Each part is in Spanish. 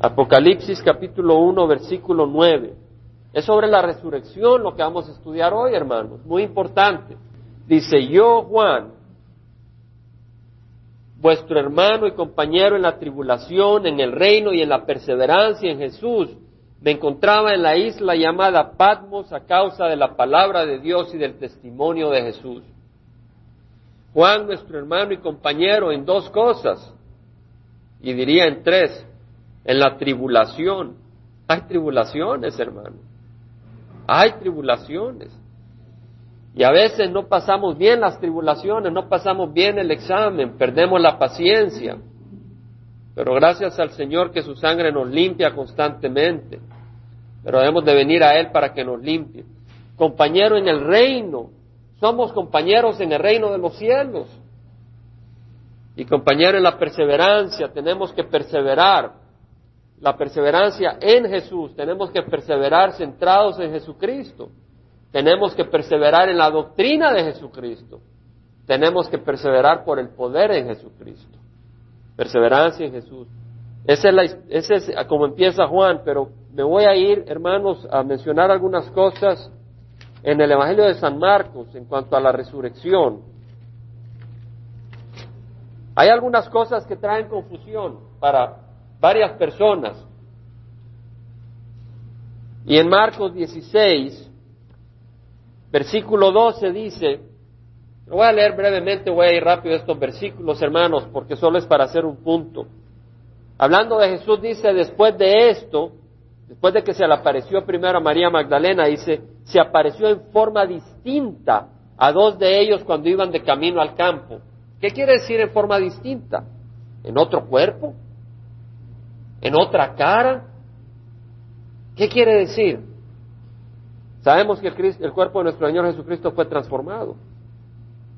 Apocalipsis capítulo 1, versículo 9. Es sobre la resurrección lo que vamos a estudiar hoy, hermanos. Muy importante. Dice, yo, Juan, vuestro hermano y compañero en la tribulación, en el reino y en la perseverancia en Jesús, me encontraba en la isla llamada Patmos a causa de la palabra de Dios y del testimonio de Jesús. Juan, nuestro hermano y compañero, en dos cosas, y diría en tres, en la tribulación. Hay tribulaciones, hermano. Hay tribulaciones. Y a veces no pasamos bien las tribulaciones, no pasamos bien el examen, perdemos la paciencia. Pero gracias al Señor que su sangre nos limpia constantemente. Pero debemos de venir a Él para que nos limpie. Compañero en el reino, somos compañeros en el reino de los cielos. Y compañero en la perseverancia, tenemos que perseverar. La perseverancia en Jesús, tenemos que perseverar centrados en Jesucristo. Tenemos que perseverar en la doctrina de Jesucristo. Tenemos que perseverar por el poder en Jesucristo. Perseverancia en Jesús. Ese es, es como empieza Juan, pero me voy a ir, hermanos, a mencionar algunas cosas en el Evangelio de San Marcos en cuanto a la resurrección. Hay algunas cosas que traen confusión para varias personas. Y en Marcos 16, versículo 12 dice, voy a leer brevemente, voy a ir rápido estos versículos, hermanos, porque solo es para hacer un punto. Hablando de Jesús, dice, después de esto, después de que se le apareció primero a María Magdalena, dice, se apareció en forma distinta a dos de ellos cuando iban de camino al campo. ¿Qué quiere decir en forma distinta? ¿En otro cuerpo? ¿En otra cara? ¿Qué quiere decir? Sabemos que el, el cuerpo de nuestro Señor Jesucristo fue transformado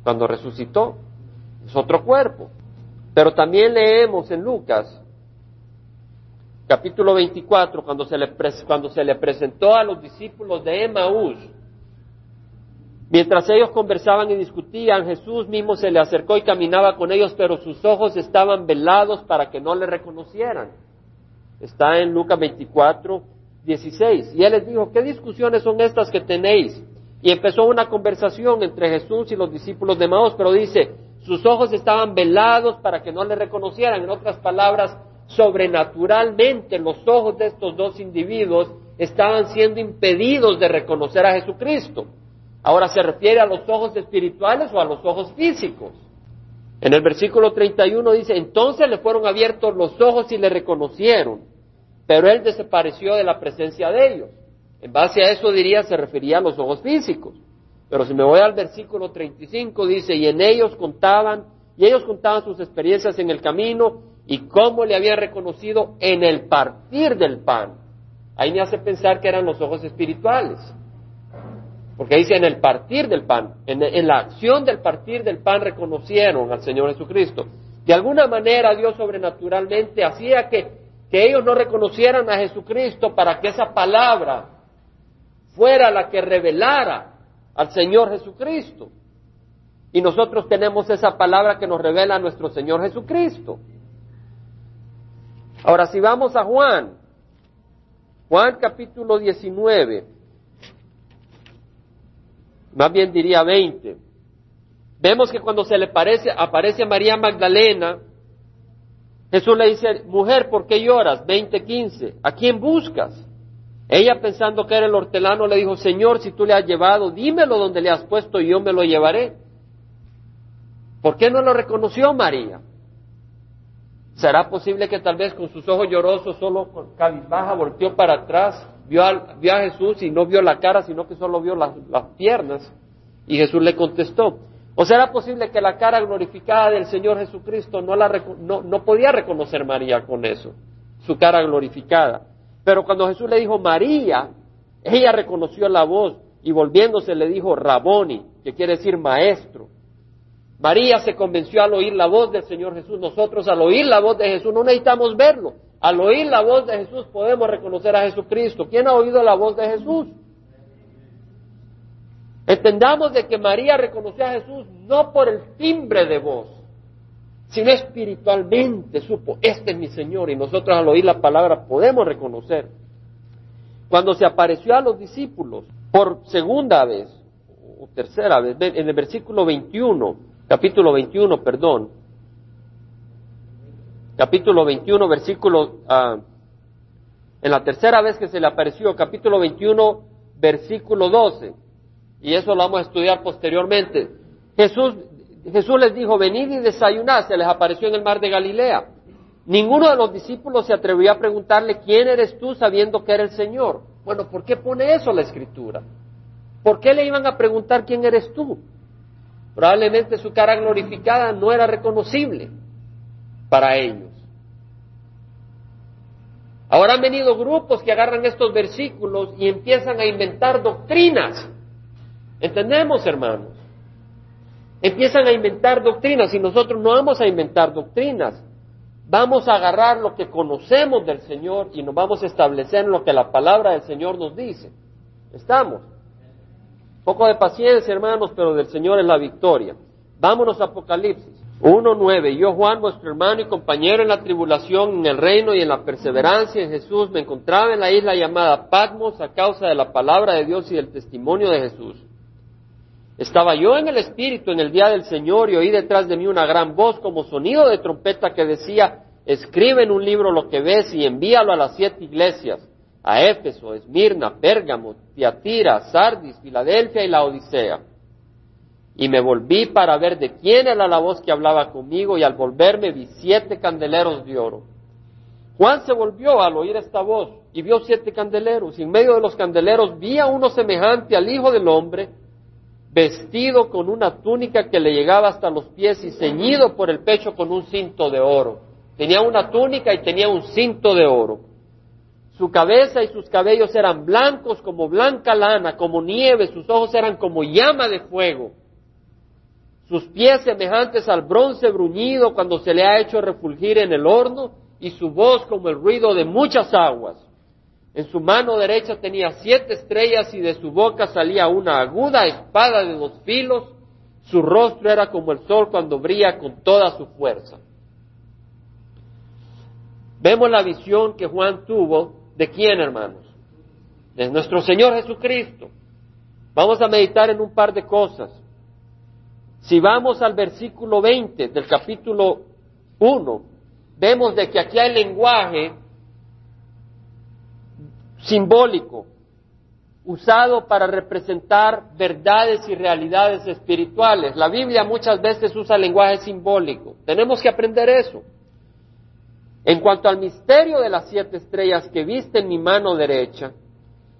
cuando resucitó. Es otro cuerpo. Pero también leemos en Lucas capítulo 24, cuando se, le, cuando se le presentó a los discípulos de Emaús, mientras ellos conversaban y discutían, Jesús mismo se le acercó y caminaba con ellos, pero sus ojos estaban velados para que no le reconocieran. Está en Lucas 24, 16. Y él les dijo, ¿qué discusiones son estas que tenéis? Y empezó una conversación entre Jesús y los discípulos de Emaús, pero dice, sus ojos estaban velados para que no le reconocieran. En otras palabras, sobrenaturalmente los ojos de estos dos individuos estaban siendo impedidos de reconocer a Jesucristo. Ahora se refiere a los ojos espirituales o a los ojos físicos. En el versículo 31 dice, entonces le fueron abiertos los ojos y le reconocieron, pero él desapareció de la presencia de ellos. En base a eso diría, se refería a los ojos físicos. Pero si me voy al versículo 35 dice, y en ellos contaban, y ellos contaban sus experiencias en el camino y cómo le había reconocido en el partir del pan. Ahí me hace pensar que eran los ojos espirituales. Porque dice en el partir del pan, en, la acción del partir del pan reconocieron al Señor Jesucristo. De alguna manera Dios sobrenaturalmente hacía que, que ellos no reconocieran a Jesucristo para que esa palabra fuera la que revelara al Señor Jesucristo. Y nosotros tenemos esa palabra que nos revela a nuestro Señor Jesucristo. Ahora, si vamos a Juan, Juan capítulo 19, más bien diría 20, vemos que cuando se le parece, aparece a María Magdalena, Jesús le dice, mujer, ¿por qué lloras? 20:15, ¿a quién buscas? Ella pensando que era el hortelano le dijo, Señor, si tú le has llevado, dímelo donde le has puesto y yo me lo llevaré. ¿Por qué no lo reconoció María? ¿Será posible que tal vez con sus ojos llorosos, solo con cabizbaja, volteó para atrás, vio a, vio a Jesús y no vio la cara, sino que solo vio las, piernas? Y Jesús le contestó. ¿O será posible que la cara glorificada del Señor Jesucristo no, la, no, no podía reconocer María con eso, su cara glorificada? Pero cuando Jesús le dijo María, ella reconoció la voz y volviéndose le dijo Raboni, que quiere decir maestro. María se convenció al oír la voz del Señor Jesús. Nosotros al oír la voz de Jesús no necesitamos verlo. Al oír la voz de Jesús podemos reconocer a Jesucristo. ¿Quién ha oído la voz de Jesús? Entendamos de que María reconoció a Jesús no por el timbre de voz, sino espiritualmente supo, este es mi Señor, y nosotros al oír la palabra podemos reconocer. Cuando se apareció a los discípulos por segunda vez, o tercera vez, en el versículo 21, capítulo 21, perdón, capítulo 21, versículo, ah, en la tercera vez que se le apareció, capítulo 21, versículo 12, y eso lo vamos a estudiar posteriormente. Jesús Jesús les dijo, venid y desayunad, se les apareció en el mar de Galilea. Ninguno de los discípulos se atrevió a preguntarle, ¿quién eres tú sabiendo que era el Señor? Bueno, ¿por qué pone eso la Escritura? ¿Por qué le iban a preguntar quién eres tú? Probablemente su cara glorificada no era reconocible para ellos. Ahora han venido grupos que agarran estos versículos y empiezan a inventar doctrinas. ¿Entendemos, hermanos? Empiezan a inventar doctrinas y nosotros no vamos a inventar doctrinas. Vamos a agarrar lo que conocemos del Señor y nos vamos a establecer en lo que la palabra del Señor nos dice. ¿Estamos? Poco de paciencia, hermanos, pero del Señor es la victoria. Vámonos a Apocalipsis 1.9. Yo, Juan, vuestro hermano y compañero en la tribulación, en el reino y en la perseverancia en Jesús, me encontraba en la isla llamada Patmos a causa de la palabra de Dios y del testimonio de Jesús. Estaba yo en el Espíritu en el día del Señor y oí detrás de mí una gran voz como sonido de trompeta que decía, escribe en un libro lo que ves y envíalo a las siete iglesias, a Éfeso, Esmirna, Pérgamo, Tiatira, Sardis, Filadelfia y la Odisea. Y me volví para ver de quién era la voz que hablaba conmigo y al volverme vi siete candeleros de oro. Juan se volvió al oír esta voz y vio siete candeleros y en medio de los candeleros vi a uno semejante al Hijo del Hombre, vestido con una túnica que le llegaba hasta los pies y ceñido por el pecho con un cinto de oro. Tenía una túnica y tenía un cinto de oro. Su cabeza y sus cabellos eran blancos como blanca lana, como nieve, sus ojos eran como llama de fuego. Sus pies semejantes al bronce bruñido cuando se le ha hecho refulgir en el horno, y su voz como el ruido de muchas aguas. En su mano derecha tenía siete estrellas y de su boca salía una aguda espada de dos filos. Su rostro era como el sol cuando brilla con toda su fuerza. Vemos la visión que Juan tuvo de quién, hermanos? De nuestro Señor Jesucristo. Vamos a meditar en un par de cosas. Si vamos al versículo 20 del capítulo 1, vemos de que aquí hay lenguaje simbólico, usado para representar verdades y realidades espirituales. La Biblia muchas veces usa lenguaje simbólico. Tenemos que aprender eso. En cuanto al misterio de las siete estrellas que viste en mi mano derecha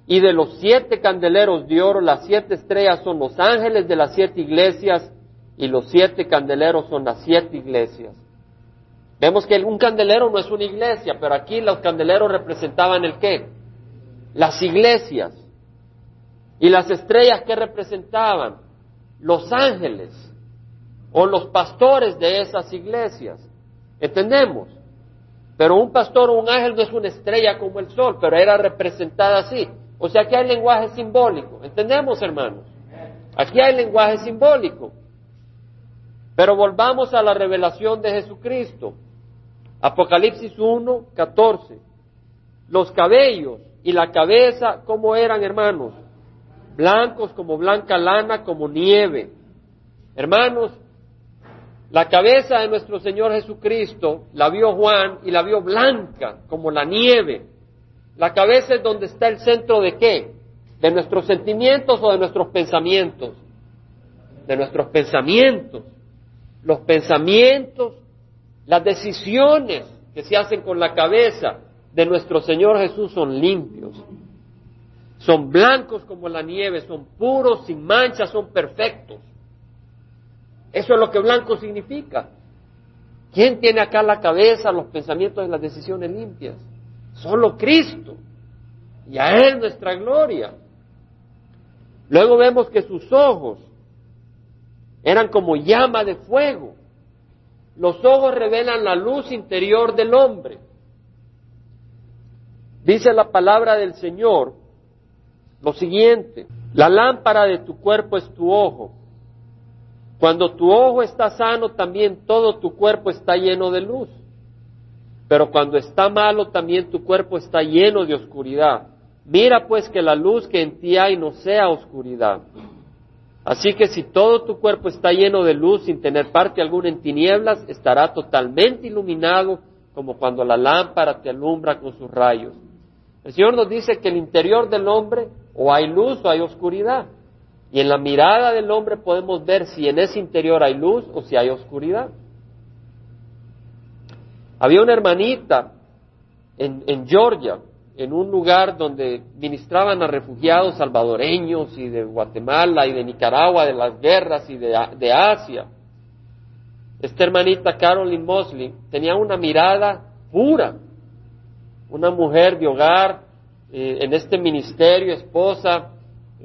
y de los siete candeleros de oro, las siete estrellas son los ángeles de las siete iglesias y los siete candeleros son las siete iglesias. Vemos que un candelero no es una iglesia, pero aquí los candeleros representaban el qué? Las iglesias y las estrellas que representaban los ángeles o los pastores de esas iglesias. ¿Entendemos? Pero un pastor o un ángel no es una estrella como el sol, pero era representada así. O sea que hay lenguaje simbólico. ¿Entendemos, hermanos? Aquí hay lenguaje simbólico. Pero volvamos a la revelación de Jesucristo. Apocalipsis 1, 14. Los cabellos y la cabeza, ¿cómo eran, hermanos? Blancos como blanca lana, como nieve. Hermanos, la cabeza de nuestro Señor Jesucristo la vio Juan y la vio blanca como la nieve. La cabeza es donde está el centro de qué? De nuestros sentimientos o de nuestros pensamientos. De nuestros pensamientos. Los pensamientos, las decisiones que se hacen con la cabeza de nuestro Señor Jesús son limpios, son blancos como la nieve, son puros, sin manchas, son perfectos. Eso es lo que blanco significa. ¿Quién tiene acá la cabeza, los pensamientos y las decisiones limpias? Solo Cristo. Y a Él nuestra gloria. Luego vemos que sus ojos eran como llama de fuego. Los ojos revelan la luz interior del hombre. Dice la palabra del Señor lo siguiente, la lámpara de tu cuerpo es tu ojo. Cuando tu ojo está sano, también todo tu cuerpo está lleno de luz. Pero cuando está malo, también tu cuerpo está lleno de oscuridad. Mira pues que la luz que en ti hay no sea oscuridad. Así que si todo tu cuerpo está lleno de luz sin tener parte alguna en tinieblas, estará totalmente iluminado como cuando la lámpara te alumbra con sus rayos. El Señor nos dice que el interior del hombre o hay luz o hay oscuridad. Y en la mirada del hombre podemos ver si en ese interior hay luz o si hay oscuridad. Había una hermanita en, Georgia en un lugar donde ministraban a refugiados salvadoreños y de Guatemala y de Nicaragua, de las guerras y de, Asia. Esta hermanita Carolyn Mosley tenía una mirada pura, una mujer de hogar, eh, en este ministerio, esposa,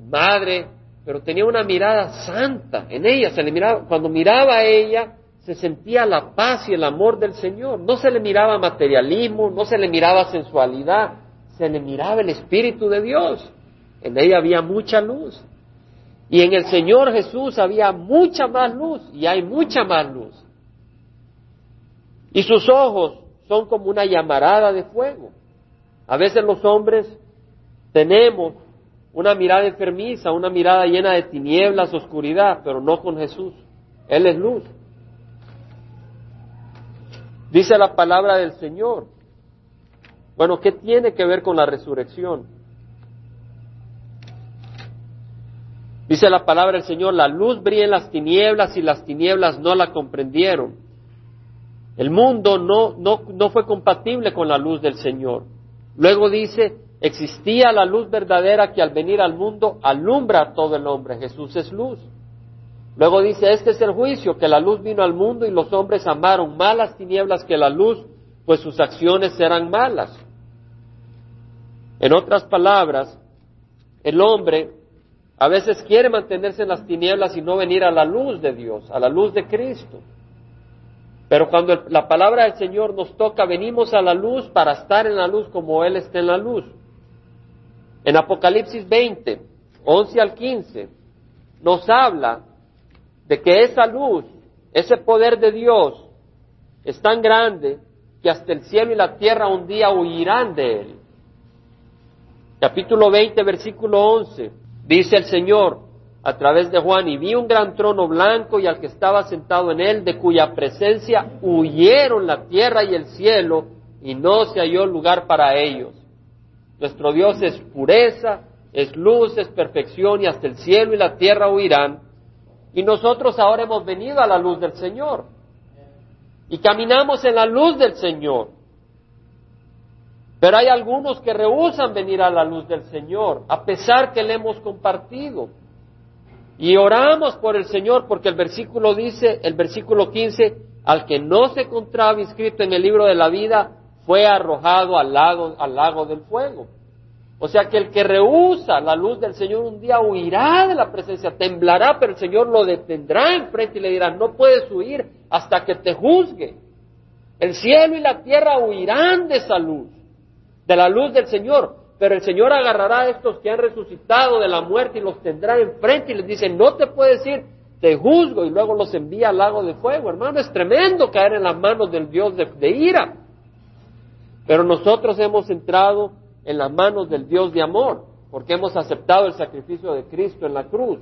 madre, pero tenía una mirada santa en ella, se le miraba, cuando miraba a ella, se sentía la paz y el amor del Señor, no se le miraba materialismo, no se le miraba sensualidad, se le miraba el Espíritu de Dios. En ella había mucha luz. Y en el Señor Jesús había mucha más luz y hay mucha más luz. Y sus ojos son como una llamarada de fuego. A veces los hombres tenemos una mirada enfermiza, una mirada llena de tinieblas, oscuridad, pero no con Jesús. Él es luz. Dice la palabra del Señor bueno, ¿qué tiene que ver con la resurrección? Dice la palabra del Señor, la luz brilla en las tinieblas y las tinieblas no la comprendieron. El mundo no, no, no fue compatible con la luz del Señor. Luego dice, existía la luz verdadera que al venir al mundo alumbra a todo el hombre. Jesús es luz. Luego dice, este es el juicio, que la luz vino al mundo y los hombres amaron más las tinieblas que la luz, pues sus acciones eran malas. En otras palabras, el hombre a veces quiere mantenerse en las tinieblas y no venir a la luz de Dios, a la luz de Cristo. Pero cuando la palabra del Señor nos toca, venimos a la luz para estar en la luz como Él está en la luz. En Apocalipsis 20, 11 al 15, nos habla de que esa luz, ese poder de Dios, es tan grande que hasta el cielo y la tierra un día huirán de Él capítulo 20, versículo 11, dice el Señor a través de Juan, y vi un gran trono blanco y al que estaba sentado en él, de cuya presencia huyeron la tierra y el cielo, y no se halló lugar para ellos. Nuestro Dios es pureza, es luz, es perfección, y hasta el cielo y la tierra huirán. Y nosotros ahora hemos venido a la luz del Señor. Y caminamos en la luz del Señor. Pero hay algunos que rehusan venir a la luz del Señor, a pesar que le hemos compartido. Y oramos por el Señor porque el versículo dice, el versículo 15, al que no se encontraba inscrito en el libro de la vida, fue arrojado al lago, al lago del fuego. O sea que el que rehúsa la luz del Señor un día huirá de la presencia, temblará, pero el Señor lo detendrá enfrente y le dirá, no puedes huir hasta que te juzgue. El cielo y la tierra huirán de esa luz de la luz del Señor. Pero el Señor agarrará a estos que han resucitado de la muerte y los tendrá enfrente y les dice, no te puedes ir, te juzgo y luego los envía al lago de fuego. Hermano, es tremendo caer en las manos del Dios de, de ira. Pero nosotros hemos entrado en las manos del Dios de amor, porque hemos aceptado el sacrificio de Cristo en la cruz.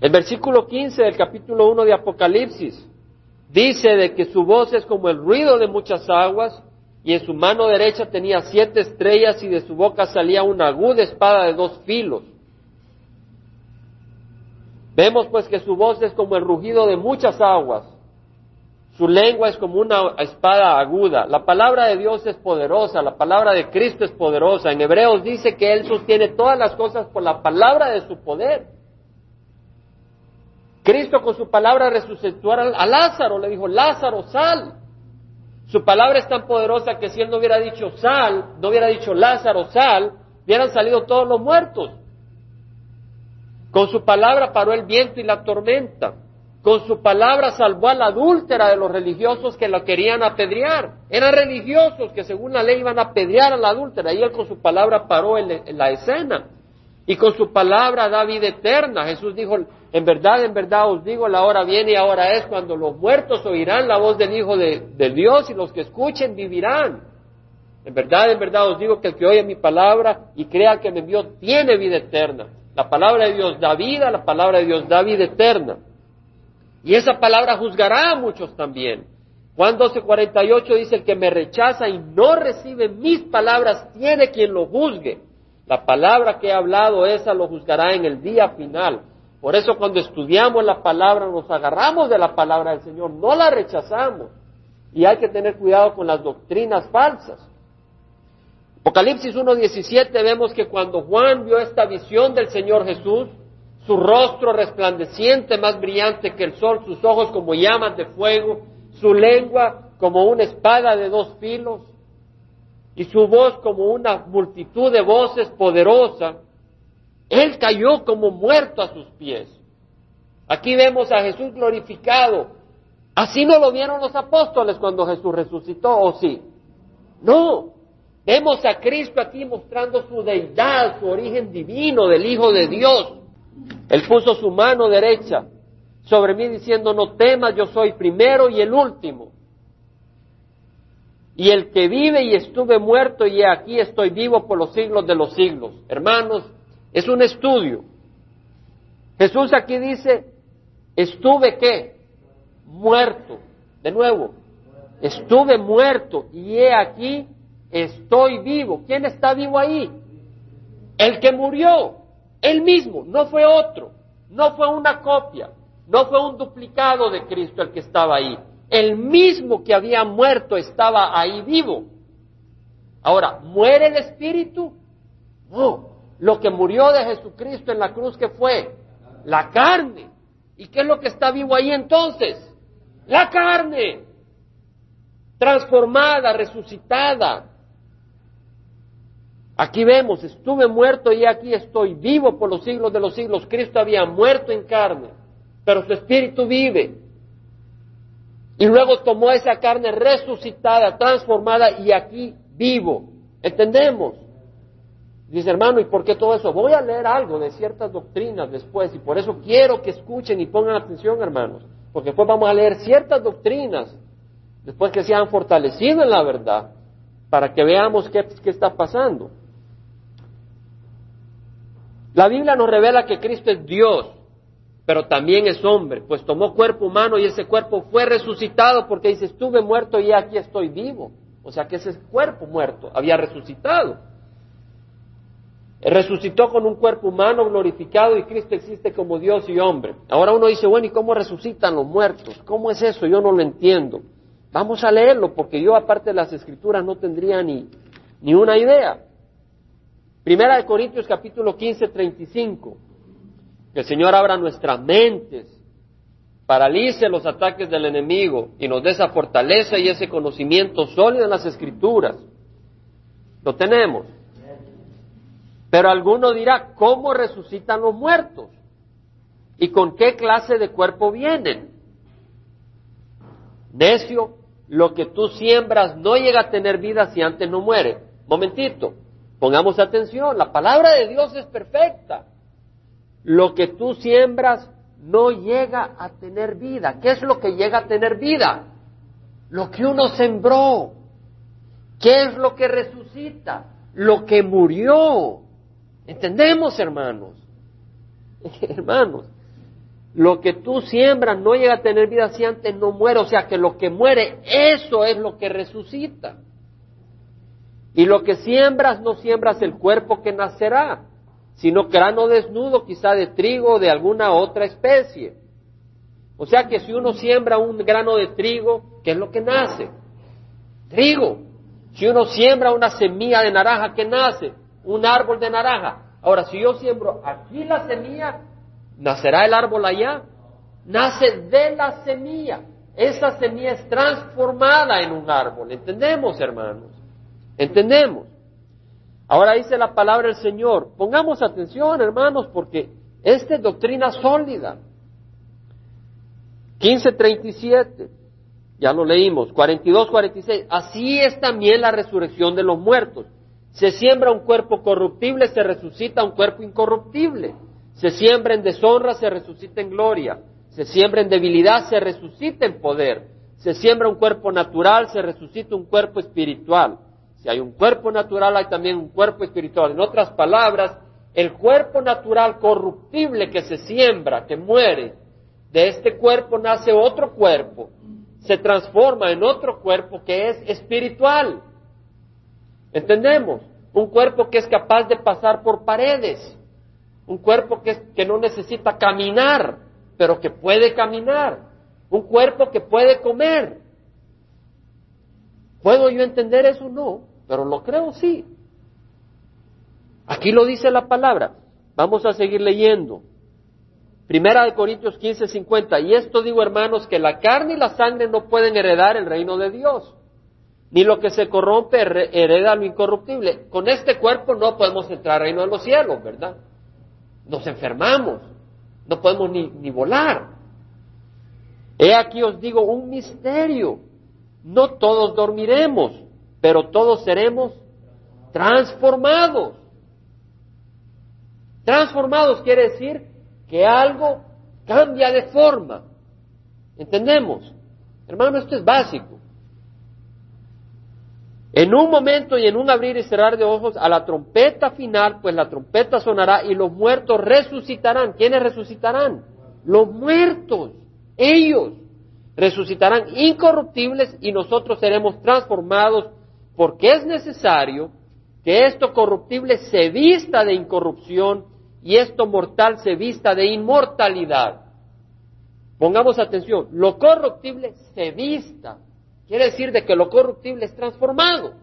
El versículo 15 del capítulo 1 de Apocalipsis dice de que su voz es como el ruido de muchas aguas y en su mano derecha tenía siete estrellas y de su boca salía una aguda espada de dos filos. Vemos pues que su voz es como el rugido de muchas aguas, su lengua es como una espada aguda. La palabra de Dios es poderosa, la palabra de Cristo es poderosa. En Hebreos dice que Él sostiene todas las cosas por la palabra de su poder. Cristo con su palabra resucitó a Lázaro, le dijo, Lázaro, sal. Su palabra es tan poderosa que si él no hubiera dicho sal, no hubiera dicho Lázaro, sal, hubieran salido todos los muertos. Con su palabra paró el viento y la tormenta. Con su palabra salvó a la adúltera de los religiosos que la querían apedrear. Eran religiosos que según la ley iban a apedrear a la adúltera y él con su palabra paró en, la escena. Y con su palabra da vida eterna. Jesús dijo, en verdad, en verdad os digo, la hora viene y ahora es cuando los muertos oirán la voz del Hijo de, Dios y los que escuchen vivirán. En verdad, en verdad os digo que el que oye mi palabra y crea que me envió tiene vida eterna. La palabra de Dios da vida, la palabra de Dios da vida eterna. Y esa palabra juzgará a muchos también. Juan 12:48 dice, el que me rechaza y no recibe mis palabras tiene quien lo juzgue. La palabra que he hablado, esa lo juzgará en el día final. Por eso cuando estudiamos la palabra, nos agarramos de la palabra del Señor, no la rechazamos. Y hay que tener cuidado con las doctrinas falsas. Apocalipsis 1.17 vemos que cuando Juan vio esta visión del Señor Jesús, su rostro resplandeciente, más brillante que el sol, sus ojos como llamas de fuego, su lengua como una espada de dos filos, y su voz como una multitud de voces poderosa, él cayó como muerto a sus pies. Aquí vemos a Jesús glorificado. Así no lo vieron los apóstoles cuando Jesús resucitó, ¿o sí? No. Vemos a Cristo aquí mostrando su deidad, su origen divino del Hijo de Dios. Él puso su mano derecha sobre mí diciendo, no temas, yo soy primero y el último y el que vive y estuve muerto y aquí estoy vivo por los siglos de los siglos. Hermanos, es un estudio. Jesús aquí dice, estuve qué? Muerto. De nuevo, estuve muerto y he aquí estoy vivo. ¿Quién está vivo ahí? El que murió, él mismo, no fue otro, no fue una copia, no fue un duplicado de Cristo el que estaba ahí el mismo que había muerto estaba ahí vivo. Ahora, ¿muere el espíritu? No. Lo que murió de Jesucristo en la cruz, ¿qué fue? La carne. ¿Y qué es lo que está vivo ahí entonces? La carne. Transformada, resucitada. Aquí vemos, estuve muerto y aquí estoy vivo por los siglos de los siglos. Cristo había muerto en carne, pero su espíritu vive. Y luego tomó esa carne resucitada, transformada y aquí vivo. ¿Entendemos? Dice hermano, ¿y por qué todo eso? Voy a leer algo de ciertas doctrinas después y por eso quiero que escuchen y pongan atención, hermanos, porque después vamos a leer ciertas doctrinas, después que se han fortalecido en la verdad, para que veamos qué, qué está pasando. La Biblia nos revela que Cristo es Dios, pero también es hombre, pues tomó cuerpo humano y ese cuerpo fue resucitado porque dice, estuve muerto y aquí estoy vivo. O sea que ese cuerpo muerto había resucitado. Resucitó con un cuerpo humano glorificado y Cristo existe como Dios y hombre. Ahora uno dice, bueno, ¿y cómo resucitan los muertos? ¿Cómo es eso? Yo no lo entiendo. Vamos a leerlo porque yo aparte de las escrituras no tendría ni, ni una idea. Primera de Corintios capítulo 15, 35. Que el Señor abra nuestras mentes, paralice los ataques del enemigo y nos dé esa fortaleza y ese conocimiento sólido en las escrituras. Lo tenemos. Pero alguno dirá, ¿cómo resucitan los muertos? ¿Y con qué clase de cuerpo vienen? Necio, lo que tú siembras no llega a tener vida si antes no muere. Momentito, pongamos atención, la palabra de Dios es perfecta lo que tú siembras no llega a tener vida. ¿Qué es lo que llega a tener vida? Lo que uno sembró. ¿Qué es lo que resucita? Lo que murió. ¿Entendemos, hermanos? hermanos, lo que tú siembras no llega a tener vida si antes no muere. O sea que lo que muere, eso es lo que resucita. Y lo que siembras, no siembras el cuerpo que nacerá, sino grano desnudo quizá de trigo o de alguna otra especie. O sea que si uno siembra un grano de trigo, ¿qué es lo que nace? Trigo. Si uno siembra una semilla de naranja, ¿qué nace? Un árbol de naranja. Ahora, si yo siembro aquí la semilla, ¿nacerá el árbol allá? Nace de la semilla. Esa semilla es transformada en un árbol. ¿Entendemos, hermanos? ¿Entendemos? Ahora dice la palabra del Señor. Pongamos atención, hermanos, porque esta es doctrina sólida. 15.37, ya lo leímos. 42.46, así es también la resurrección de los muertos. Se siembra un cuerpo corruptible, se resucita un cuerpo incorruptible. Se siembra en deshonra, se resucita en gloria. Se siembra en debilidad, se resucita en poder. Se siembra un cuerpo natural, se resucita un cuerpo espiritual. Si hay un cuerpo natural, hay también un cuerpo espiritual. En otras palabras, el cuerpo natural corruptible que se siembra, que muere, de este cuerpo nace otro cuerpo, se transforma en otro cuerpo que es espiritual. ¿Entendemos? Un cuerpo que es capaz de pasar por paredes, un cuerpo que, que no necesita caminar, pero que puede caminar, un cuerpo que puede comer. ¿Puedo yo entender eso? No, pero lo creo sí. Aquí lo dice la palabra. Vamos a seguir leyendo. Primera de Corintios 15, 50. Y esto digo, hermanos, que la carne y la sangre no pueden heredar el reino de Dios ni lo que se corrompe hereda lo incorruptible. Con este cuerpo no podemos entrar al reino de los cielos, ¿verdad? Nos enfermamos, no podemos ni, ni volar. He aquí os digo un misterio. No todos dormiremos, pero todos seremos transformados. Transformados quiere decir que algo cambia de forma. ¿Entendemos? Hermano, esto es básico. En un momento y en un abrir y cerrar de ojos a la trompeta final, pues la trompeta sonará y los muertos resucitarán. ¿Quiénes resucitarán? Los muertos, ellos resucitarán incorruptibles y nosotros seremos transformados porque es necesario que esto corruptible se vista de incorrupción y esto mortal se vista de inmortalidad. Pongamos atención, lo corruptible se vista Quiere decir de que lo corruptible es transformado,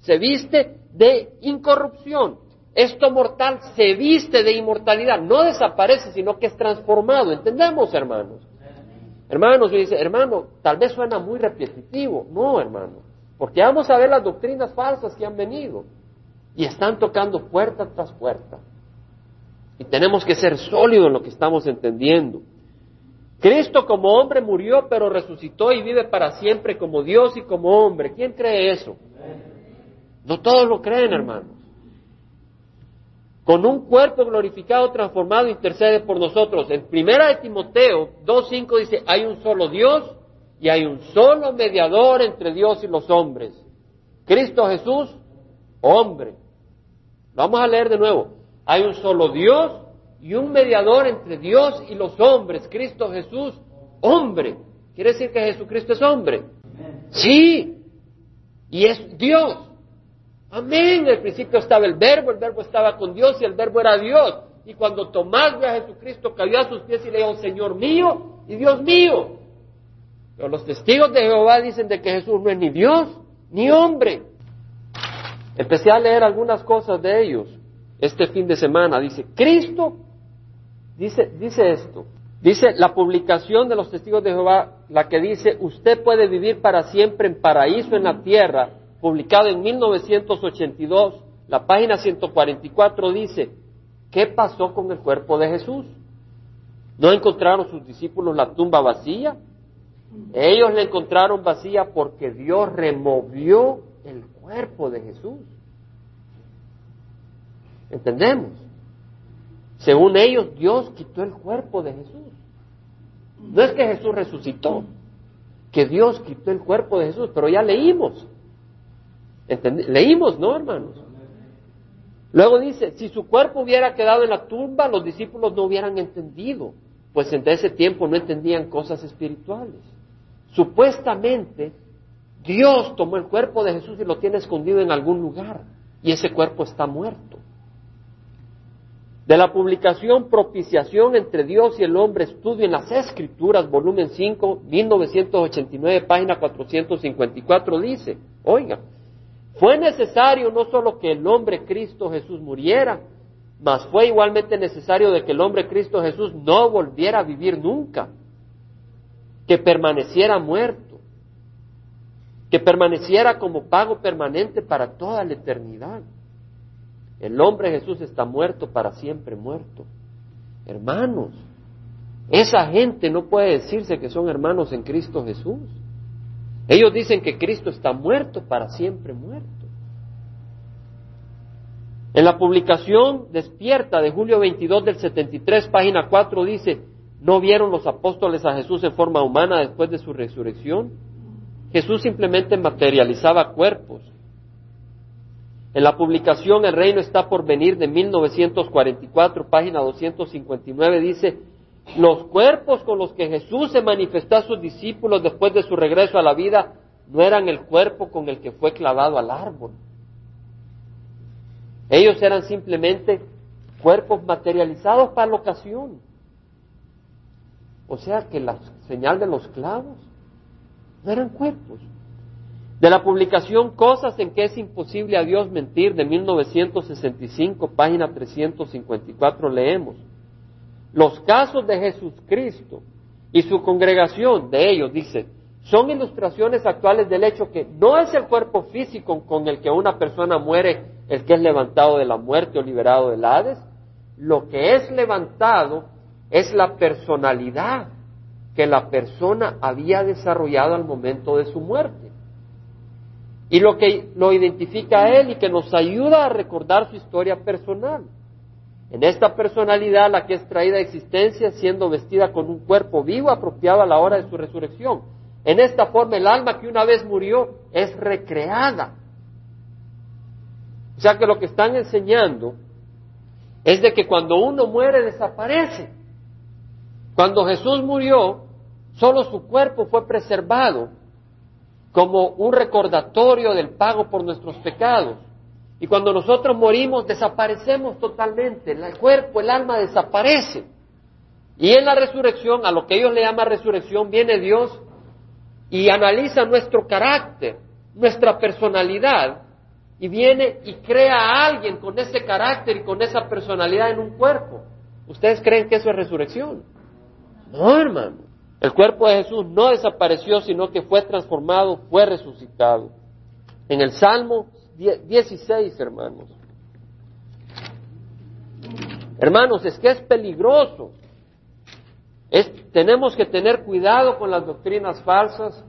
se viste de incorrupción. Esto mortal se viste de inmortalidad, no desaparece, sino que es transformado. ¿Entendemos, hermanos? Hermanos, dice, hermano, tal vez suena muy repetitivo. No, hermano, porque vamos a ver las doctrinas falsas que han venido y están tocando puerta tras puerta. Y tenemos que ser sólidos en lo que estamos entendiendo. Cristo como hombre murió, pero resucitó y vive para siempre como Dios y como hombre. ¿Quién cree eso? No todos lo creen, hermanos. Con un cuerpo glorificado, transformado, intercede por nosotros. En primera de Timoteo 2.5 dice, hay un solo Dios y hay un solo mediador entre Dios y los hombres. Cristo Jesús, hombre. Vamos a leer de nuevo. Hay un solo Dios y un mediador entre Dios y los hombres, Cristo Jesús, hombre. ¿Quiere decir que Jesucristo es hombre? Sí, y es Dios. Amén. En el principio estaba el verbo, el verbo estaba con Dios y el verbo era Dios. Y cuando Tomás vio a Jesucristo, cayó a sus pies y le dijo, Señor mío y Dios mío. Pero los testigos de Jehová dicen de que Jesús no es ni Dios ni hombre. Empecé a leer algunas cosas de ellos este fin de semana. Dice, Cristo Dice, dice esto, dice la publicación de los testigos de Jehová, la que dice, usted puede vivir para siempre en paraíso en la tierra, publicado en 1982, la página 144 dice, ¿qué pasó con el cuerpo de Jesús? ¿No encontraron sus discípulos la tumba vacía? Ellos la encontraron vacía porque Dios removió el cuerpo de Jesús. ¿Entendemos? Según ellos, Dios quitó el cuerpo de Jesús. No es que Jesús resucitó, que Dios quitó el cuerpo de Jesús, pero ya leímos. Leímos, ¿no, hermanos? Luego dice, si su cuerpo hubiera quedado en la tumba, los discípulos no hubieran entendido, pues en ese tiempo no entendían cosas espirituales. Supuestamente, Dios tomó el cuerpo de Jesús y lo tiene escondido en algún lugar, y ese cuerpo está muerto. De la publicación Propiciación entre Dios y el hombre, estudio en las Escrituras, volumen 5, 1989, página 454, dice, oiga, fue necesario no solo que el hombre Cristo Jesús muriera, mas fue igualmente necesario de que el hombre Cristo Jesús no volviera a vivir nunca, que permaneciera muerto, que permaneciera como pago permanente para toda la eternidad. El hombre Jesús está muerto para siempre muerto. Hermanos, esa gente no puede decirse que son hermanos en Cristo Jesús. Ellos dicen que Cristo está muerto para siempre muerto. En la publicación Despierta de julio 22 del 73, página 4 dice, ¿no vieron los apóstoles a Jesús en forma humana después de su resurrección? Jesús simplemente materializaba cuerpos. En la publicación El reino está por venir de 1944, página 259, dice, los cuerpos con los que Jesús se manifestó a sus discípulos después de su regreso a la vida no eran el cuerpo con el que fue clavado al árbol. Ellos eran simplemente cuerpos materializados para la ocasión. O sea que la señal de los clavos no eran cuerpos. De la publicación Cosas en que es imposible a Dios mentir de 1965, página 354, leemos. Los casos de Jesucristo y su congregación de ellos, dice, son ilustraciones actuales del hecho que no es el cuerpo físico con el que una persona muere el que es levantado de la muerte o liberado del Hades. Lo que es levantado es la personalidad que la persona había desarrollado al momento de su muerte. Y lo que lo identifica a él y que nos ayuda a recordar su historia personal. En esta personalidad la que es traída a existencia siendo vestida con un cuerpo vivo apropiado a la hora de su resurrección. En esta forma el alma que una vez murió es recreada. O sea que lo que están enseñando es de que cuando uno muere desaparece. Cuando Jesús murió, solo su cuerpo fue preservado como un recordatorio del pago por nuestros pecados. Y cuando nosotros morimos, desaparecemos totalmente. El cuerpo, el alma desaparece. Y en la resurrección, a lo que ellos le llaman resurrección, viene Dios y analiza nuestro carácter, nuestra personalidad, y viene y crea a alguien con ese carácter y con esa personalidad en un cuerpo. ¿Ustedes creen que eso es resurrección? No, hermano. El cuerpo de Jesús no desapareció, sino que fue transformado, fue resucitado. En el Salmo 16, hermanos. Hermanos, es que es peligroso. tenemos que tener cuidado con las doctrinas falsas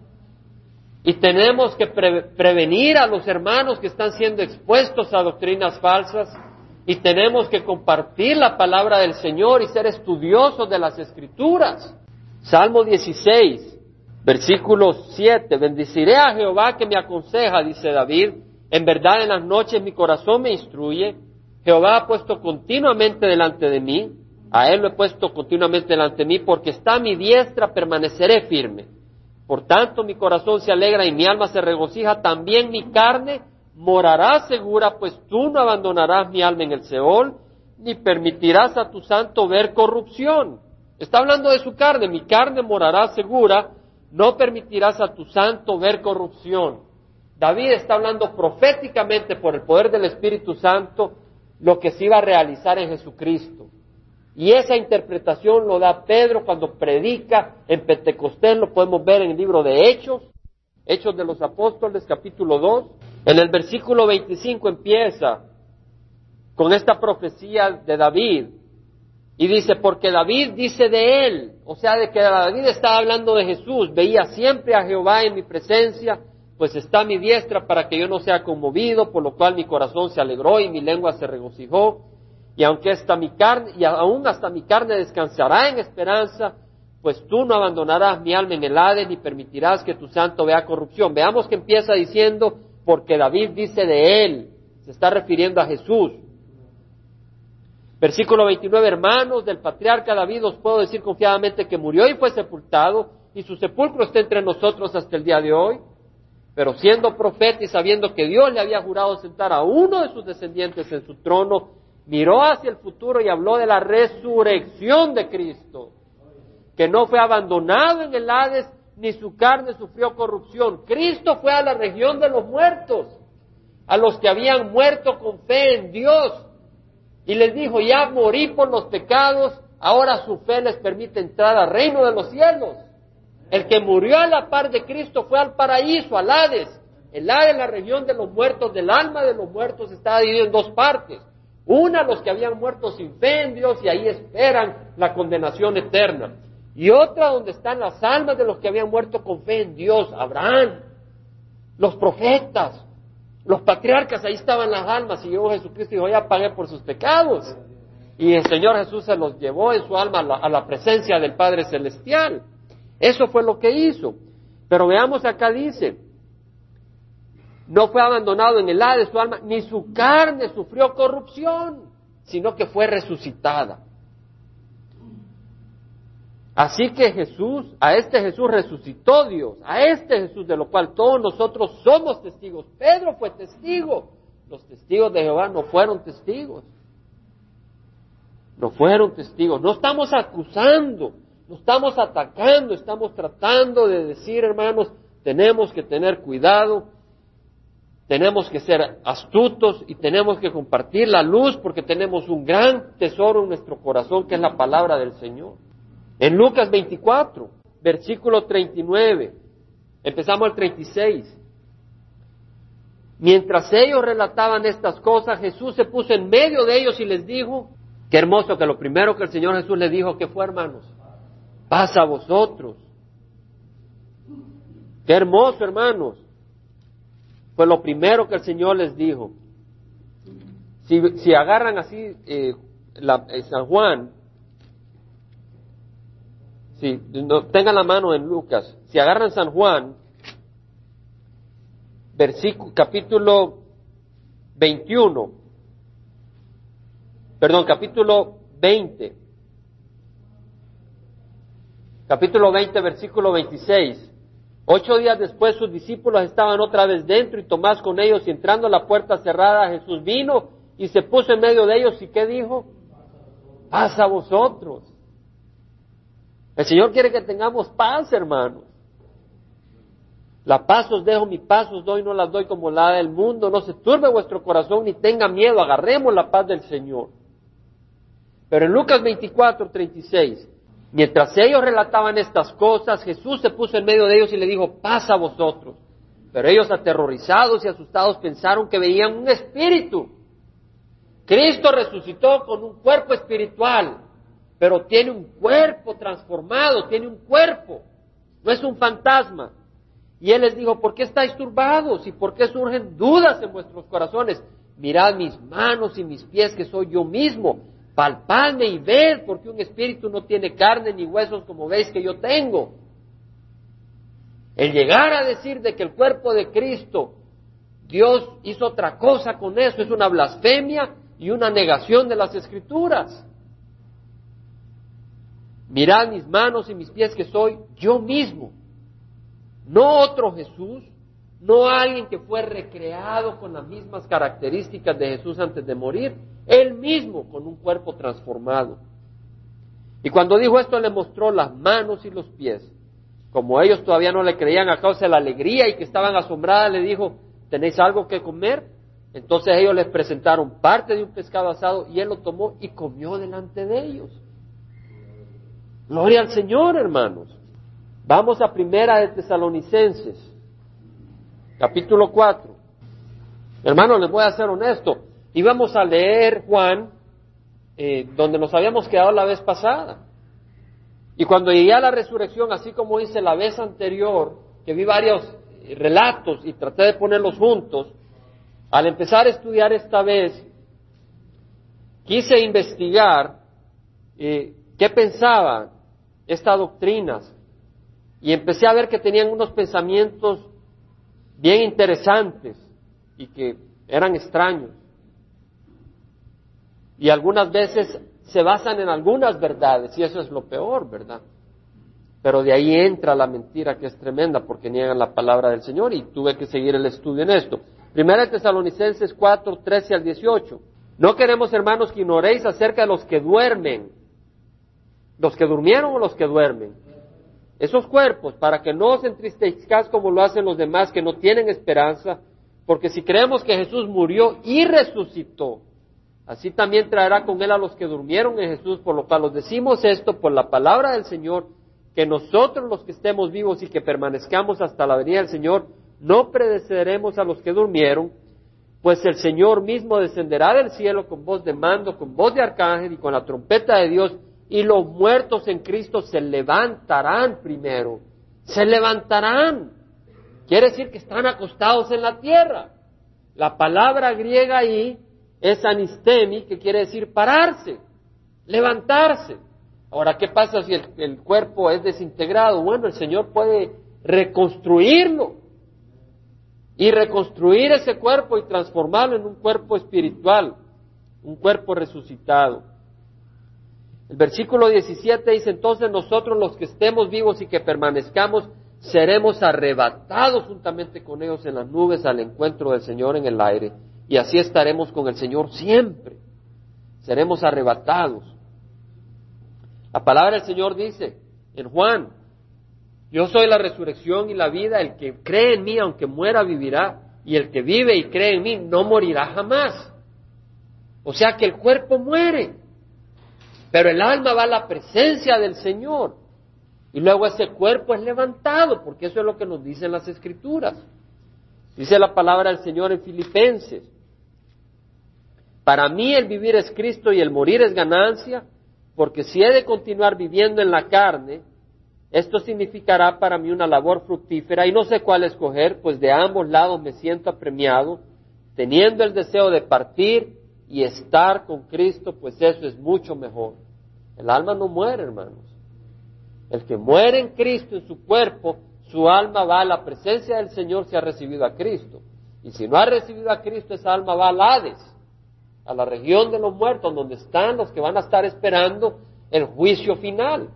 y tenemos que prevenir a los hermanos que están siendo expuestos a doctrinas falsas y tenemos que compartir la palabra del Señor y ser estudiosos de las escrituras. Salmo 16, versículo 7, bendiciré a Jehová que me aconseja, dice David, en verdad en las noches mi corazón me instruye, Jehová ha puesto continuamente delante de mí, a él lo he puesto continuamente delante de mí, porque está mi diestra, permaneceré firme. Por tanto mi corazón se alegra y mi alma se regocija, también mi carne morará segura, pues tú no abandonarás mi alma en el Seol, ni permitirás a tu santo ver corrupción. Está hablando de su carne, mi carne morará segura, no permitirás a tu santo ver corrupción. David está hablando proféticamente por el poder del Espíritu Santo lo que se iba a realizar en Jesucristo. Y esa interpretación lo da Pedro cuando predica en Pentecostés, lo podemos ver en el libro de Hechos, Hechos de los Apóstoles, capítulo 2. En el versículo 25 empieza con esta profecía de David, y dice, porque David dice de él, o sea, de que David estaba hablando de Jesús, veía siempre a Jehová en mi presencia, pues está mi diestra para que yo no sea conmovido, por lo cual mi corazón se alegró y mi lengua se regocijó, y aunque hasta mi carne, y aún hasta mi carne descansará en esperanza, pues tú no abandonarás mi alma en el Hades ni permitirás que tu santo vea corrupción. Veamos que empieza diciendo, porque David dice de él, se está refiriendo a Jesús. Versículo 29, hermanos del patriarca David, os puedo decir confiadamente que murió y fue sepultado, y su sepulcro está entre nosotros hasta el día de hoy. Pero siendo profeta y sabiendo que Dios le había jurado sentar a uno de sus descendientes en su trono, miró hacia el futuro y habló de la resurrección de Cristo, que no fue abandonado en el Hades, ni su carne sufrió corrupción. Cristo fue a la región de los muertos, a los que habían muerto con fe en Dios, y les dijo, ya morí por los pecados, ahora su fe les permite entrar al reino de los cielos. El que murió a la par de Cristo fue al paraíso, al Hades. El Hades, la región de los muertos, del alma de los muertos, está dividido en dos partes. Una, los que habían muerto sin fe en Dios y ahí esperan la condenación eterna. Y otra, donde están las almas de los que habían muerto con fe en Dios, Abraham, los profetas, Los patriarcas, ahí estaban las almas y llegó Jesucristo y dijo, ya pagué por sus pecados. Y el Señor Jesús se los llevó en su alma a la, presencia del Padre Celestial. Eso fue lo que hizo. Pero veamos acá dice, no fue abandonado en el de su alma, ni su carne sufrió corrupción, sino que fue resucitada. Así que Jesús, a este Jesús resucitó Dios, a este Jesús de lo cual todos nosotros somos testigos. Pedro fue testigo, los testigos de Jehová no fueron testigos. No fueron testigos. No estamos acusando, no estamos atacando, estamos tratando de decir, hermanos, tenemos que tener cuidado, tenemos que ser astutos y tenemos que compartir la luz porque tenemos un gran tesoro en nuestro corazón que es la palabra del Señor. En Lucas 24, versículo 39, empezamos el 36. Mientras ellos relataban estas cosas, Jesús se puso en medio de ellos y les dijo, qué hermoso que lo primero que el Señor Jesús les dijo que fue, hermanos, pasa a vosotros. Qué hermoso, hermanos. Fue lo primero que el Señor les dijo. Si, agarran así eh, la, eh, San Juan, si tengan la mano en Lucas, si agarran San Juan, versículo, capítulo 21, perdón, capítulo 20, capítulo 20, versículo 26. Ocho días después sus discípulos estaban otra vez dentro y Tomás con ellos y entrando a la puerta cerrada Jesús vino y se puso en medio de ellos y ¿qué dijo? Paz a vosotros. El Señor quiere que tengamos paz, hermanos. La paz os dejo, mi paz os doy, no las doy como la del mundo. No se turbe vuestro corazón ni tenga miedo. Agarremos la paz del Señor. Pero en Lucas 24, 36, mientras ellos relataban estas cosas, Jesús se puso en medio de ellos y le dijo, paz a vosotros. Pero ellos aterrorizados y asustados pensaron que veían un espíritu. Cristo resucitó con un cuerpo espiritual pero tiene un cuerpo transformado, tiene un cuerpo, no es un fantasma. Y él les dijo, ¿por qué estáis turbados y por qué surgen dudas en vuestros corazones? Mirad mis manos y mis pies que soy yo mismo, palpadme y ved, porque un espíritu no tiene carne ni huesos como veis que yo tengo. El llegar a decir de que el cuerpo de Cristo, Dios hizo otra cosa con eso, es una blasfemia y una negación de las escrituras. Mirad mis manos y mis pies que soy yo mismo, no otro Jesús, no alguien que fue recreado con las mismas características de Jesús antes de morir, él mismo con un cuerpo transformado. Y cuando dijo esto le mostró las manos y los pies. Como ellos todavía no le creían a causa de la alegría y que estaban asombradas, le dijo, ¿tenéis algo que comer? Entonces ellos les presentaron parte de un pescado asado y él lo tomó y comió delante de ellos. Gloria al Señor, hermanos. Vamos a primera de Tesalonicenses, capítulo 4. Hermanos, les voy a ser honesto. Íbamos a leer Juan, eh, donde nos habíamos quedado la vez pasada. Y cuando llegué a la resurrección, así como hice la vez anterior, que vi varios eh, relatos y traté de ponerlos juntos, al empezar a estudiar esta vez, quise investigar eh, qué pensaban estas doctrinas y empecé a ver que tenían unos pensamientos bien interesantes y que eran extraños. Y algunas veces se basan en algunas verdades y eso es lo peor, ¿verdad? Pero de ahí entra la mentira que es tremenda porque niegan la palabra del Señor y tuve que seguir el estudio en esto. Primera Tesalonicenses 4, 13 al 18. No queremos, hermanos, que ignoréis acerca de los que duermen los que durmieron o los que duermen. Esos cuerpos, para que no os entristezcáis como lo hacen los demás que no tienen esperanza, porque si creemos que Jesús murió y resucitó, así también traerá con él a los que durmieron en Jesús, por lo cual os decimos esto por la palabra del Señor, que nosotros los que estemos vivos y que permanezcamos hasta la venida del Señor, no predecederemos a los que durmieron, pues el Señor mismo descenderá del cielo con voz de mando, con voz de arcángel y con la trompeta de Dios, y los muertos en Cristo se levantarán primero. Se levantarán. Quiere decir que están acostados en la tierra. La palabra griega ahí es anistemi, que quiere decir pararse, levantarse. Ahora, ¿qué pasa si el, cuerpo es desintegrado? Bueno, el Señor puede reconstruirlo y reconstruir ese cuerpo y transformarlo en un cuerpo espiritual, un cuerpo resucitado. El versículo 17 dice, entonces nosotros los que estemos vivos y que permanezcamos, seremos arrebatados juntamente con ellos en las nubes al encuentro del Señor en el aire, y así estaremos con el Señor siempre. Seremos arrebatados. La palabra del Señor dice en Juan, yo soy la resurrección y la vida, el que cree en mí, aunque muera, vivirá, y el que vive y cree en mí, no morirá jamás. O sea que el cuerpo muere, pero el alma va a la presencia del Señor. Y luego ese cuerpo es levantado, porque eso es lo que nos dicen las escrituras. Dice la palabra del Señor en Filipenses. Para mí el vivir es Cristo y el morir es ganancia, porque si he de continuar viviendo en la carne, esto significará para mí una labor fructífera y no sé cuál escoger, pues de ambos lados me siento apremiado, teniendo el deseo de partir y estar con Cristo, pues eso es mucho mejor. El alma no muere, hermanos. El que muere en Cristo, en su cuerpo, su alma va a la presencia del Señor si ha recibido a Cristo. Y si no ha recibido a Cristo, esa alma va al Hades, a la región de los muertos, donde están los que van a estar esperando el juicio final.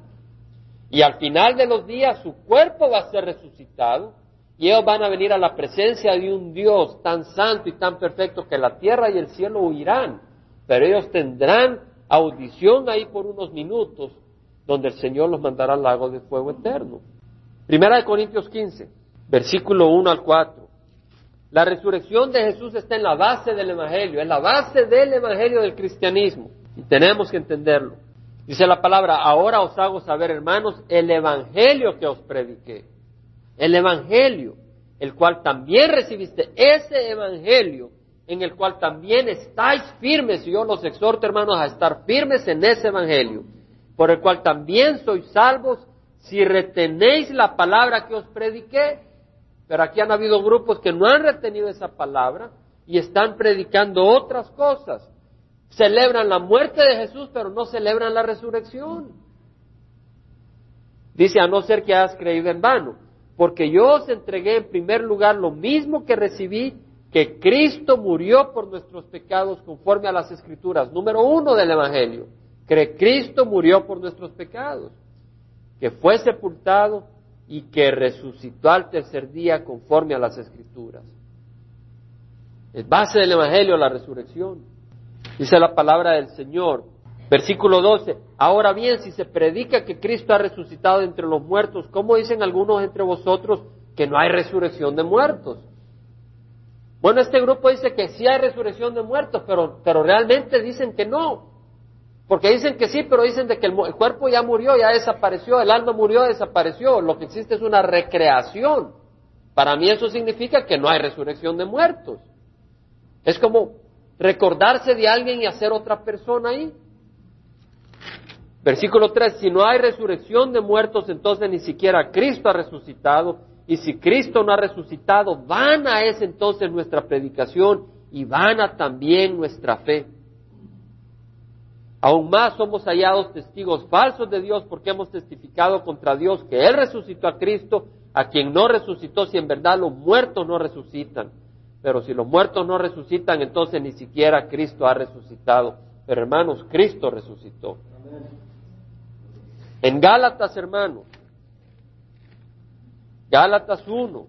Y al final de los días su cuerpo va a ser resucitado y ellos van a venir a la presencia de un Dios tan santo y tan perfecto que la tierra y el cielo huirán, pero ellos tendrán audición ahí por unos minutos donde el Señor los mandará al lago de fuego eterno. Primera de Corintios 15, versículo 1 al 4. La resurrección de Jesús está en la base del Evangelio, en la base del Evangelio del cristianismo. Y tenemos que entenderlo. Dice la palabra, ahora os hago saber, hermanos, el Evangelio que os prediqué. El Evangelio, el cual también recibiste. Ese Evangelio en el cual también estáis firmes. Y yo los exhorto, hermanos, a estar firmes en ese Evangelio por el cual también sois salvos si retenéis la palabra que os prediqué. Pero aquí han habido grupos que no han retenido esa palabra y están predicando otras cosas. Celebran la muerte de Jesús, pero no celebran la resurrección. Dice, a no ser que hayas creído en vano, porque yo os entregué en primer lugar lo mismo que recibí, que Cristo murió por nuestros pecados conforme a las escrituras. Número uno del Evangelio que Cristo murió por nuestros pecados, que fue sepultado y que resucitó al tercer día conforme a las escrituras. Es base del Evangelio la resurrección. Dice la palabra del Señor. Versículo 12. Ahora bien, si se predica que Cristo ha resucitado entre los muertos, ¿cómo dicen algunos entre vosotros que no hay resurrección de muertos? Bueno, este grupo dice que sí hay resurrección de muertos, pero, pero realmente dicen que no. Porque dicen que sí, pero dicen de que el, cuerpo ya murió, ya desapareció, el alma murió, desapareció. Lo que existe es una recreación. Para mí eso significa que no hay resurrección de muertos. Es como recordarse de alguien y hacer otra persona ahí. Versículo 3, si no hay resurrección de muertos, entonces ni siquiera Cristo ha resucitado. Y si Cristo no ha resucitado, vana es entonces nuestra predicación y vana también nuestra fe. Aún más somos hallados testigos falsos de Dios porque hemos testificado contra Dios que Él resucitó a Cristo, a quien no resucitó si en verdad los muertos no resucitan. Pero si los muertos no resucitan, entonces ni siquiera Cristo ha resucitado. Pero hermanos, Cristo resucitó. En Gálatas, hermanos, Gálatas 1,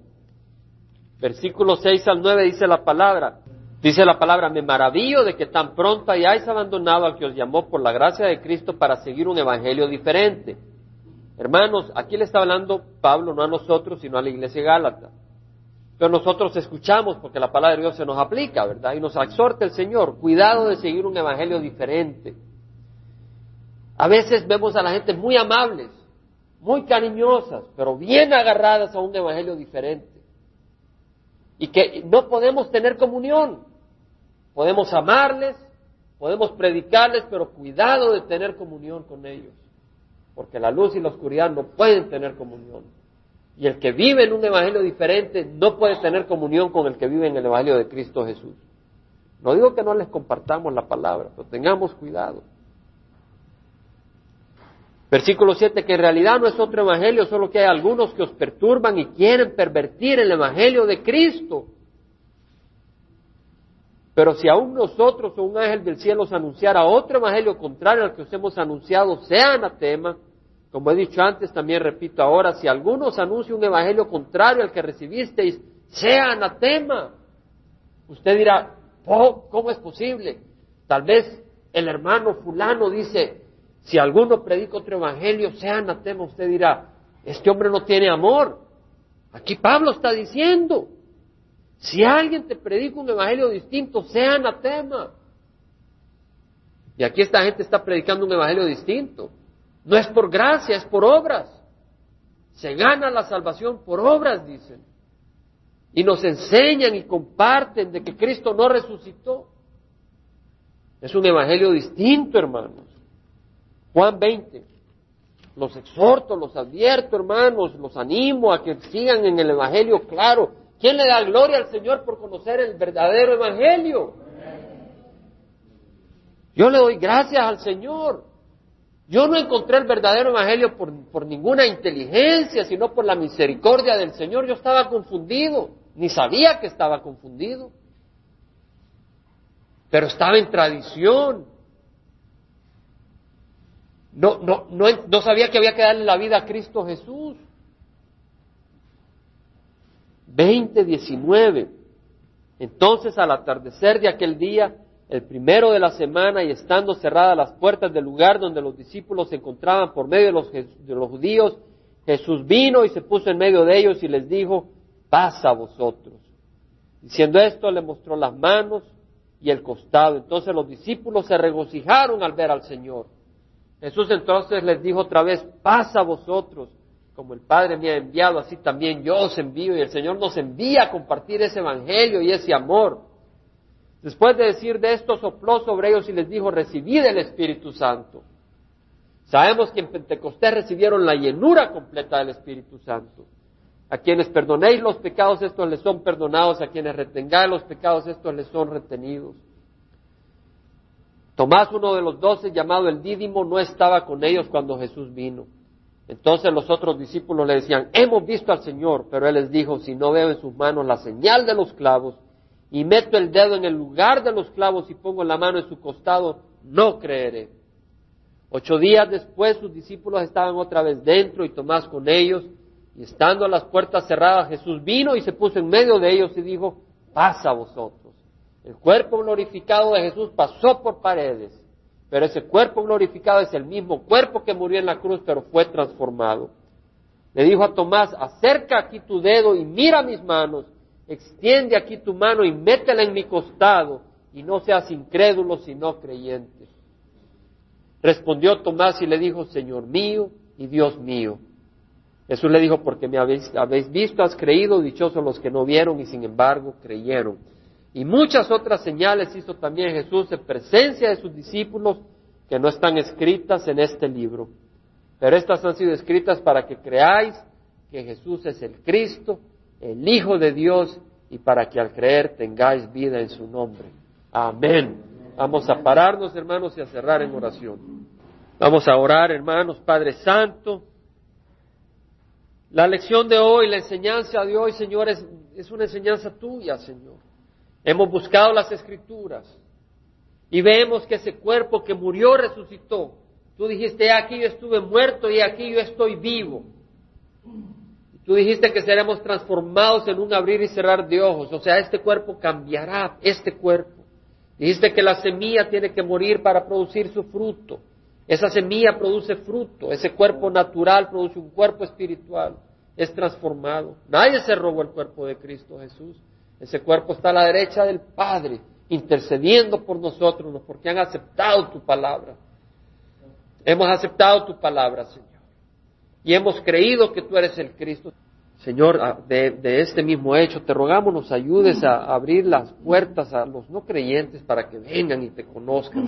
versículos 6 al 9 dice la palabra, Dice la palabra, me maravillo de que tan pronto hayáis abandonado al que os llamó por la gracia de Cristo para seguir un evangelio diferente. Hermanos, aquí le está hablando Pablo no a nosotros, sino a la iglesia Gálata. Pero nosotros escuchamos porque la palabra de Dios se nos aplica, ¿verdad? Y nos exhorta el Señor, cuidado de seguir un evangelio diferente. A veces vemos a la gente muy amables, muy cariñosas, pero bien agarradas a un evangelio diferente. Y que no podemos tener comunión. Podemos amarles, podemos predicarles, pero cuidado de tener comunión con ellos, porque la luz y la oscuridad no pueden tener comunión. Y el que vive en un evangelio diferente no puede tener comunión con el que vive en el evangelio de Cristo Jesús. No digo que no les compartamos la palabra, pero tengamos cuidado. Versículo 7, que en realidad no es otro evangelio, solo que hay algunos que os perturban y quieren pervertir el evangelio de Cristo. Pero si aún nosotros o un ángel del cielo os anunciara otro evangelio contrario al que os hemos anunciado, sea anatema, como he dicho antes, también repito ahora, si alguno os anuncia un evangelio contrario al que recibisteis, sea anatema. Usted dirá, oh, ¿cómo es posible? Tal vez el hermano fulano dice, si alguno predica otro evangelio, sea anatema, usted dirá, este hombre no tiene amor. Aquí Pablo está diciendo, si alguien te predica un evangelio distinto, sea anatema. Y aquí esta gente está predicando un evangelio distinto. No es por gracia, es por obras. Se gana la salvación por obras, dicen. Y nos enseñan y comparten de que Cristo no resucitó. Es un evangelio distinto, hermanos. Juan 20. Los exhorto, los advierto, hermanos, los animo a que sigan en el Evangelio claro. ¿Quién le da gloria al Señor por conocer el verdadero Evangelio? Yo le doy gracias al Señor. Yo no encontré el verdadero Evangelio por, por ninguna inteligencia, sino por la misericordia del Señor. Yo estaba confundido, ni sabía que estaba confundido. Pero estaba en tradición, no, no, no, no sabía que había que darle la vida a Cristo Jesús. 2019. Entonces, al atardecer de aquel día, el primero de la semana, y estando cerradas las puertas del lugar donde los discípulos se encontraban por medio de los, de los judíos, Jesús vino y se puso en medio de ellos y les dijo, paz a vosotros. Diciendo esto, le mostró las manos y el costado. Entonces los discípulos se regocijaron al ver al Señor. Jesús entonces les dijo otra vez, paz a vosotros, como el Padre me ha enviado, así también yo os envío, y el Señor nos envía a compartir ese Evangelio y ese amor. Después de decir de esto, sopló sobre ellos y les dijo, recibid el Espíritu Santo. Sabemos que en Pentecostés recibieron la llenura completa del Espíritu Santo. A quienes perdonéis los pecados, estos les son perdonados, a quienes retengáis los pecados, estos les son retenidos. Tomás, uno de los doce, llamado el Dídimo, no estaba con ellos cuando Jesús vino. Entonces los otros discípulos le decían, hemos visto al Señor, pero él les dijo, si no veo en sus manos la señal de los clavos, y meto el dedo en el lugar de los clavos y pongo la mano en su costado, no creeré. Ocho días después sus discípulos estaban otra vez dentro y Tomás con ellos, y estando las puertas cerradas, Jesús vino y se puso en medio de ellos y dijo, pasa a vosotros. El cuerpo glorificado de Jesús pasó por paredes, pero ese cuerpo glorificado es el mismo cuerpo que murió en la cruz, pero fue transformado. Le dijo a Tomás, acerca aquí tu dedo y mira mis manos, extiende aquí tu mano y métela en mi costado, y no seas incrédulo sino creyente. Respondió Tomás y le dijo, Señor mío y Dios mío. Jesús le dijo, porque me habéis, habéis visto, has creído, dichosos los que no vieron y sin embargo creyeron. Y muchas otras señales hizo también Jesús en presencia de sus discípulos que no están escritas en este libro. Pero estas han sido escritas para que creáis que Jesús es el Cristo, el Hijo de Dios, y para que al creer tengáis vida en su nombre. Amén. Vamos a pararnos, hermanos, y a cerrar en oración. Vamos a orar, hermanos, Padre Santo. La lección de hoy, la enseñanza de hoy, Señor, es, es una enseñanza tuya, Señor. Hemos buscado las escrituras y vemos que ese cuerpo que murió resucitó. Tú dijiste, aquí yo estuve muerto y aquí yo estoy vivo. Tú dijiste que seremos transformados en un abrir y cerrar de ojos. O sea, este cuerpo cambiará, este cuerpo. Dijiste que la semilla tiene que morir para producir su fruto. Esa semilla produce fruto. Ese cuerpo natural produce un cuerpo espiritual. Es transformado. Nadie se robó el cuerpo de Cristo Jesús. Ese cuerpo está a la derecha del Padre, intercediendo por nosotros, porque han aceptado tu palabra. Hemos aceptado tu palabra, Señor. Y hemos creído que tú eres el Cristo. Señor, de, este mismo hecho, te rogamos nos ayudes a abrir las puertas a los no creyentes para que vengan y te conozcan,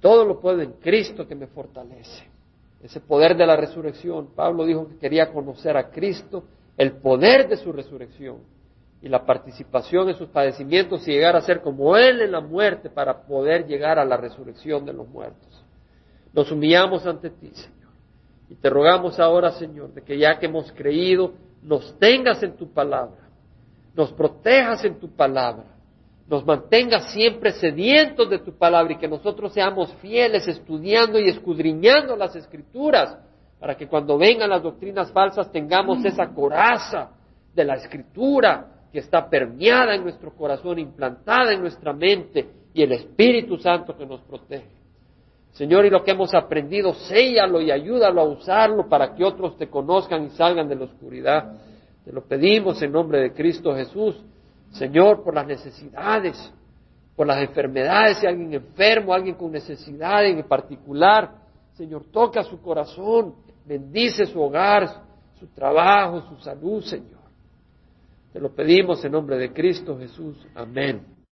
todo lo puedo en Cristo que me fortalece. Ese poder de la resurrección. Pablo dijo que quería conocer a Cristo, el poder de su resurrección y la participación en sus padecimientos y llegar a ser como Él en la muerte para poder llegar a la resurrección de los muertos. Nos humillamos ante ti, Señor. Y te rogamos ahora, Señor, de que ya que hemos creído, nos tengas en tu palabra, nos protejas en tu palabra, nos mantengas siempre sedientos de tu palabra y que nosotros seamos fieles estudiando y escudriñando las escrituras para que cuando vengan las doctrinas falsas tengamos esa coraza de la escritura que está permeada en nuestro corazón, implantada en nuestra mente y el Espíritu Santo que nos protege. Señor, y lo que hemos aprendido, séllalo y ayúdalo a usarlo para que otros te conozcan y salgan de la oscuridad. Te lo pedimos en nombre de Cristo Jesús. Señor, por las necesidades, por las enfermedades, si alguien enfermo, alguien con necesidad en particular, Señor, toca su corazón, bendice su hogar, su trabajo, su salud, Señor. Te lo pedimos en nombre de Cristo Jesús. Amén.